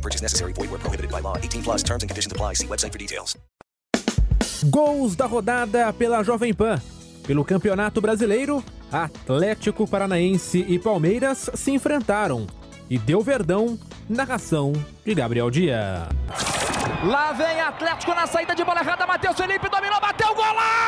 No purchase necessary. Void where prohibited by law. 18 plus terms and conditions apply. See website for details. Gols da rodada pela Jovem Pan. Pelo Campeonato Brasileiro, Atlético Paranaense e Palmeiras se enfrentaram. E deu Verdão, narração de Gabriel Dia. Lá vem Atlético na saída de bola errada. Matheus Felipe dominou, bateu golaço!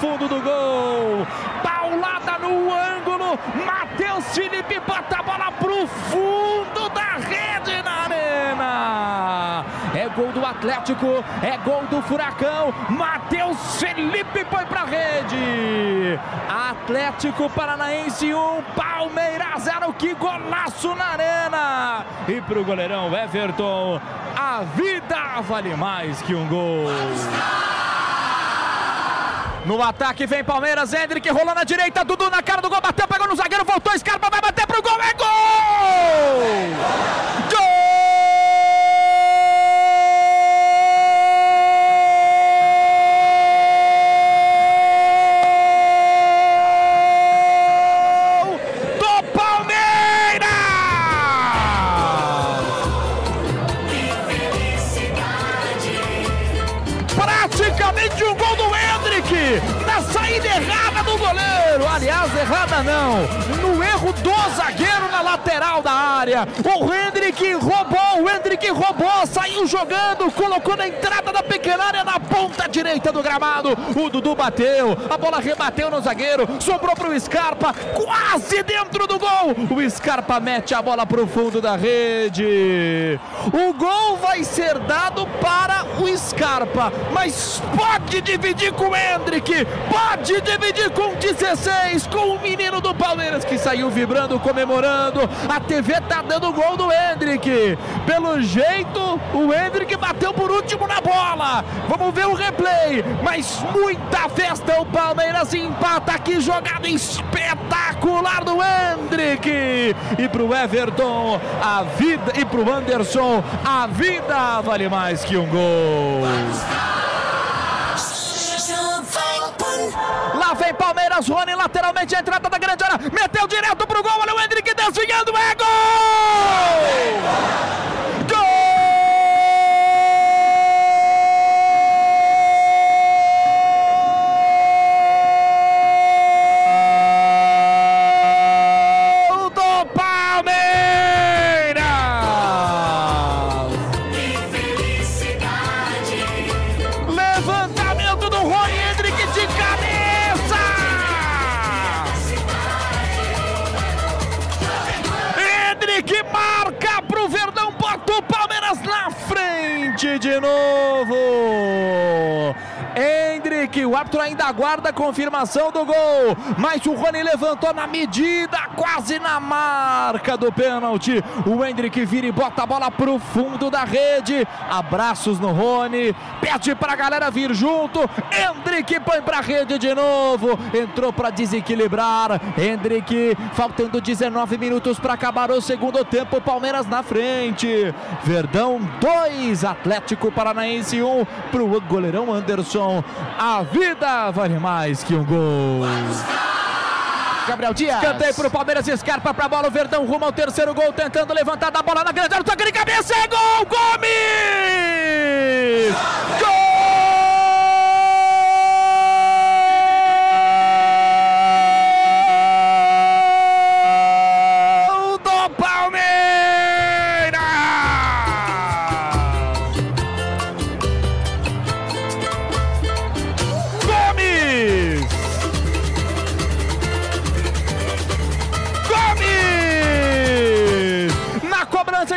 Fundo do gol. Paulada no ângulo, Matheus Felipe bota a bola pro fundo da rede na arena. É gol do Atlético, é gol do Furacão. Matheus Felipe foi pra rede. Atlético Paranaense 1, Palmeiras 0. Que golaço na arena. E pro goleirão Everton, a vida vale mais que um gol. No ataque vem Palmeiras, Hendrick rolou na direita, Dudu na cara do gol, bateu, pegou no zagueiro, voltou, Scarpa vai bater pro gol, é gol! Goleiro. Aliás, errada não. No erro do zagueiro na lateral da área. O Hendrick roubou, o Hendrick roubou, saiu jogando, colocou na entrada da pequena área na ponta direita do gramado. O Dudu bateu, a bola rebateu no zagueiro, sobrou pro Scarpa, quase dentro do gol. O Scarpa mete a bola pro fundo da rede. O gol vai ser dado para o Scarpa, mas pode dividir com o Hendrick, pode dividir com 16, com o menino do Palmeiras que saiu vibrando, comemorando. A TV tá dando gol do Hendrick. Pelo jeito, o Hendrick bateu por último na bola. Vamos ver o replay, mas muita festa. O Palmeiras empata. Que jogada espetacular do Hendrick. E pro Everton, a vida. E pro Anderson, a vida vale mais que um gol. Lá vem Palmeiras, Rony lateralmente a entrada da grande área, meteu direto pro gol, olha o Hendrick desviando, é gol! De novo! Hendrick, o árbitro ainda aguarda a confirmação do gol, mas o Rony levantou na medida, quase na marca do pênalti. O Hendrick vira e bota a bola pro fundo da rede. Abraços no Rony, pede pra galera vir junto. Hendrick põe pra rede de novo, entrou pra desequilibrar. Hendrick, faltando 19 minutos para acabar o segundo tempo. Palmeiras na frente. Verdão 2, Atlético Paranaense 1 um, pro goleirão Anderson. A vida vale mais que um gol. Gabriel Dias. Cantei pro Palmeiras, Scarpa pra bola, o Verdão rumo ao terceiro gol, tentando levantar da bola na grande área, toque de cabeça, é gol, Gomes! Gol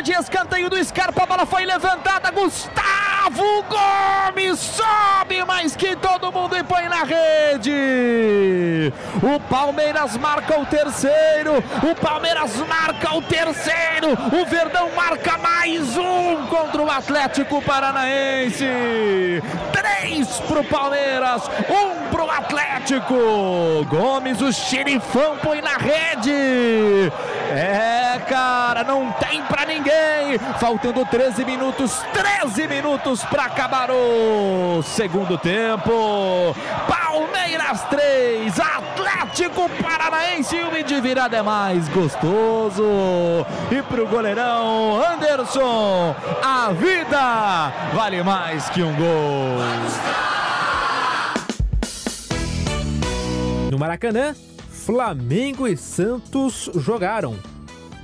cobrança de escanteio do Scarpa, a bola foi levantada, Gustavo Gomes sobe mais que todo mundo e põe na rede. O Palmeiras marca o terceiro, o Palmeiras marca o terceiro, o Verdão marca mais um contra o Atlético Paranaense. Três pro Palmeiras, um pro Atlético. Gomes, o xerifão, põe na rede. É, cara, não tem pra ninguém. Faltando 13 minutos, 13 minutos para acabar o segundo tempo. Palmeiras 3, Atlético Paranaense 1 de virada é mais gostoso. E pro goleirão Anderson, a vida vale mais que um gol. No Maracanã, Flamengo e Santos jogaram.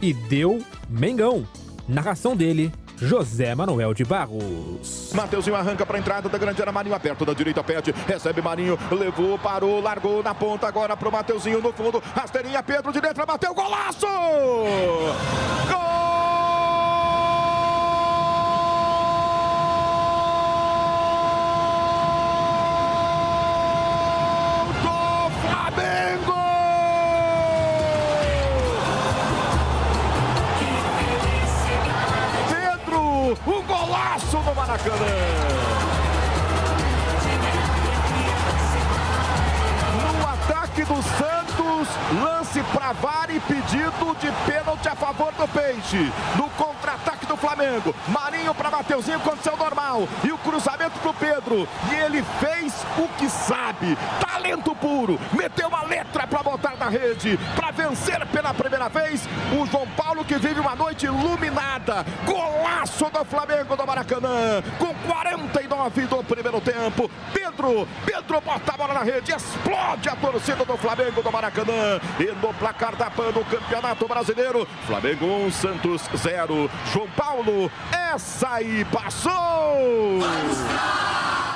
E deu Mengão. Narração dele, José Manuel de Barros. Mateuzinho arranca para a entrada da grande área, Marinho aberto da direita, pede, recebe Marinho, levou, parou, largou na ponta agora pro Mateuzinho no fundo, rasteirinha, Pedro de dentro, bateu, golaço! Maracanã. No ataque do Santos, lance para VAR e pedido de pênalti a favor do Peixe. No contra-ataque do Flamengo, Marinho para Mateuzinho, condição normal. E o cruzamento pro Pedro. E ele fez o que sabe. Talento puro. Meteu uma letra para botar na rede. Para vencer pela primeira vez. O João Paulo que vive uma noite iluminada. Golaço do Flamengo do Maracanã. Com 49 do primeiro tempo. Pedro, Pedro bota a bola na rede. Explode a torcida do Flamengo do Maracanã. E no placar da PAN do Campeonato Brasileiro. Flamengo 1, Santos 0. João Paulo, essa aí passou!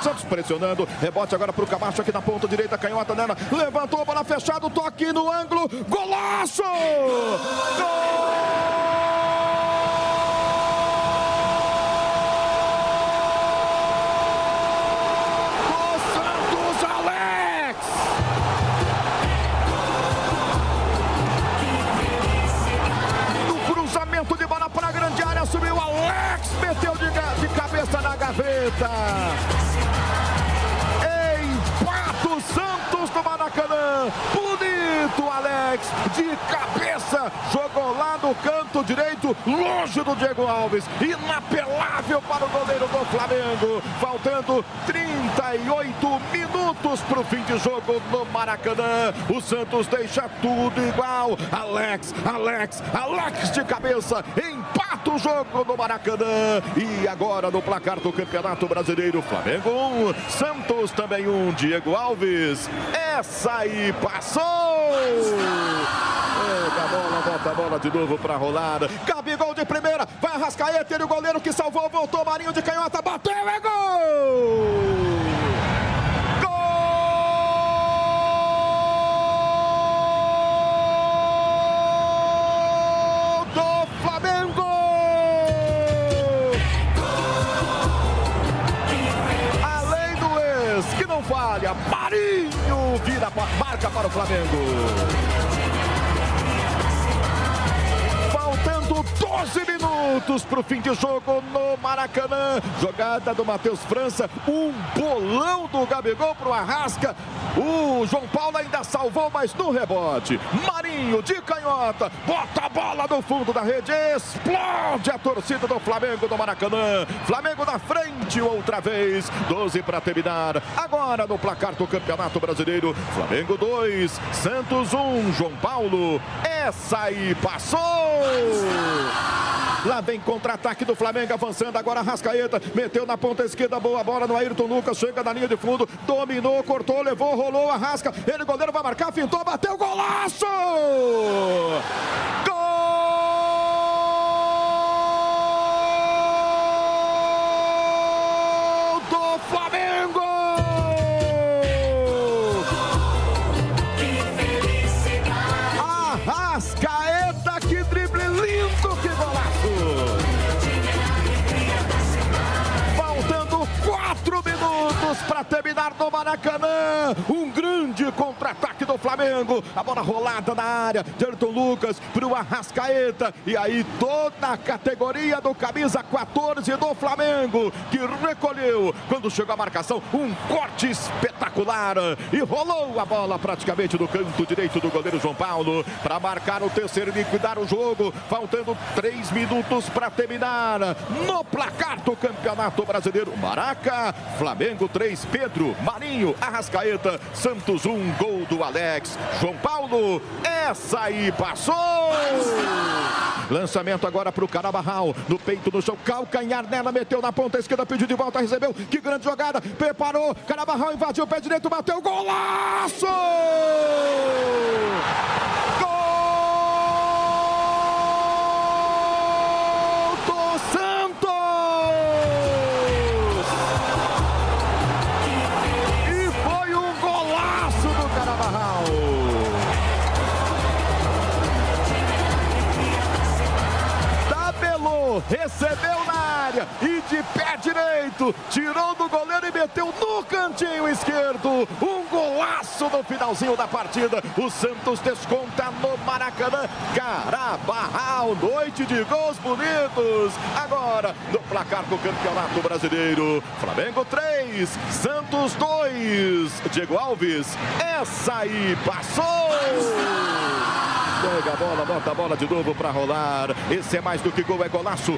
Santos pressionando, rebote agora para o Camacho aqui na ponta direita, canhota Nana, levantou a bola fechada, toque no ângulo, golaço! Gol! Gaveta. Empata o Santos do Maracanã. Bonito, Alex, de cabeça. Jogou lá no canto direito, longe do Diego Alves. Inapelável para o goleiro do Flamengo. Faltando 38 minutos para o fim de jogo no Maracanã. O Santos deixa tudo igual. Alex, Alex, Alex de cabeça. Empata o jogo no Maracanã. E agora no placar do Campeonato Brasileiro, Flamengo 1, Santos também 1, Diego Alves. Essa aí passou! Pega a bola, bota a bola de novo para rolar. Gabigol de primeira, vai Arrascaeta, ele o goleiro que salvou, voltou, Marinho de canhota, bateu, é gol! Marinho vira marca para o Flamengo. Faltando 12 minutos para o fim de jogo no Maracanã. Jogada do Matheus França. Um bolão do Gabigol para o Arrasca. O João Paulo ainda salvou, mas no rebote. Marinho de canhota. Bota a bola no fundo da rede. Explode a torcida do Flamengo do Maracanã. Flamengo na frente outra vez. 12 para terminar. Agora no placar do Campeonato Brasileiro. Flamengo 2, Santos 1. João Paulo. Essa aí passou. Lá vem contra-ataque do Flamengo avançando. Agora Rascaeta meteu na ponta esquerda. Boa bola no Ayrton Lucas. Chega na linha de fundo. Dominou, cortou, levou, rolou a rasca. Ele, goleiro, vai marcar. Fintou, bateu. Golaço! Gol! Para terminar no Maracanã. Um grande contra-ataque do Flamengo. A bola rolada na área. Jerton Lucas para o Arrascaeta. E aí toda a categoria do camisa 14 do Flamengo que recolheu quando chegou a marcação. Um corte espetacular. E rolou a bola praticamente no canto direito do goleiro João Paulo para marcar o terceiro e liquidar o jogo. Faltando três minutos para terminar no placar do Campeonato Brasileiro. Maraca, Flamengo 3, Pedro, Marinho, Arrascaeta, Santos 1, gol do Alex. João Paulo, essa aí passou! Lançamento agora para o Carabarral, no peito do chão, calcanhar nela, meteu na ponta esquerda, pediu de volta, recebeu, que grande jogada, preparou, Carabarral invadiu o pé direito, bateu, golaço! Direito, tirou do goleiro e meteu no cantinho esquerdo. Um golaço no finalzinho da partida. O Santos desconta no Maracanã. Carabarral, noite de gols bonitos. Agora, no placar do Campeonato Brasileiro. Flamengo 3, Santos 2. Diego Alves, essa aí passou! Pega a bola, bota a bola de novo para rolar. Esse é mais do que gol, é golaço.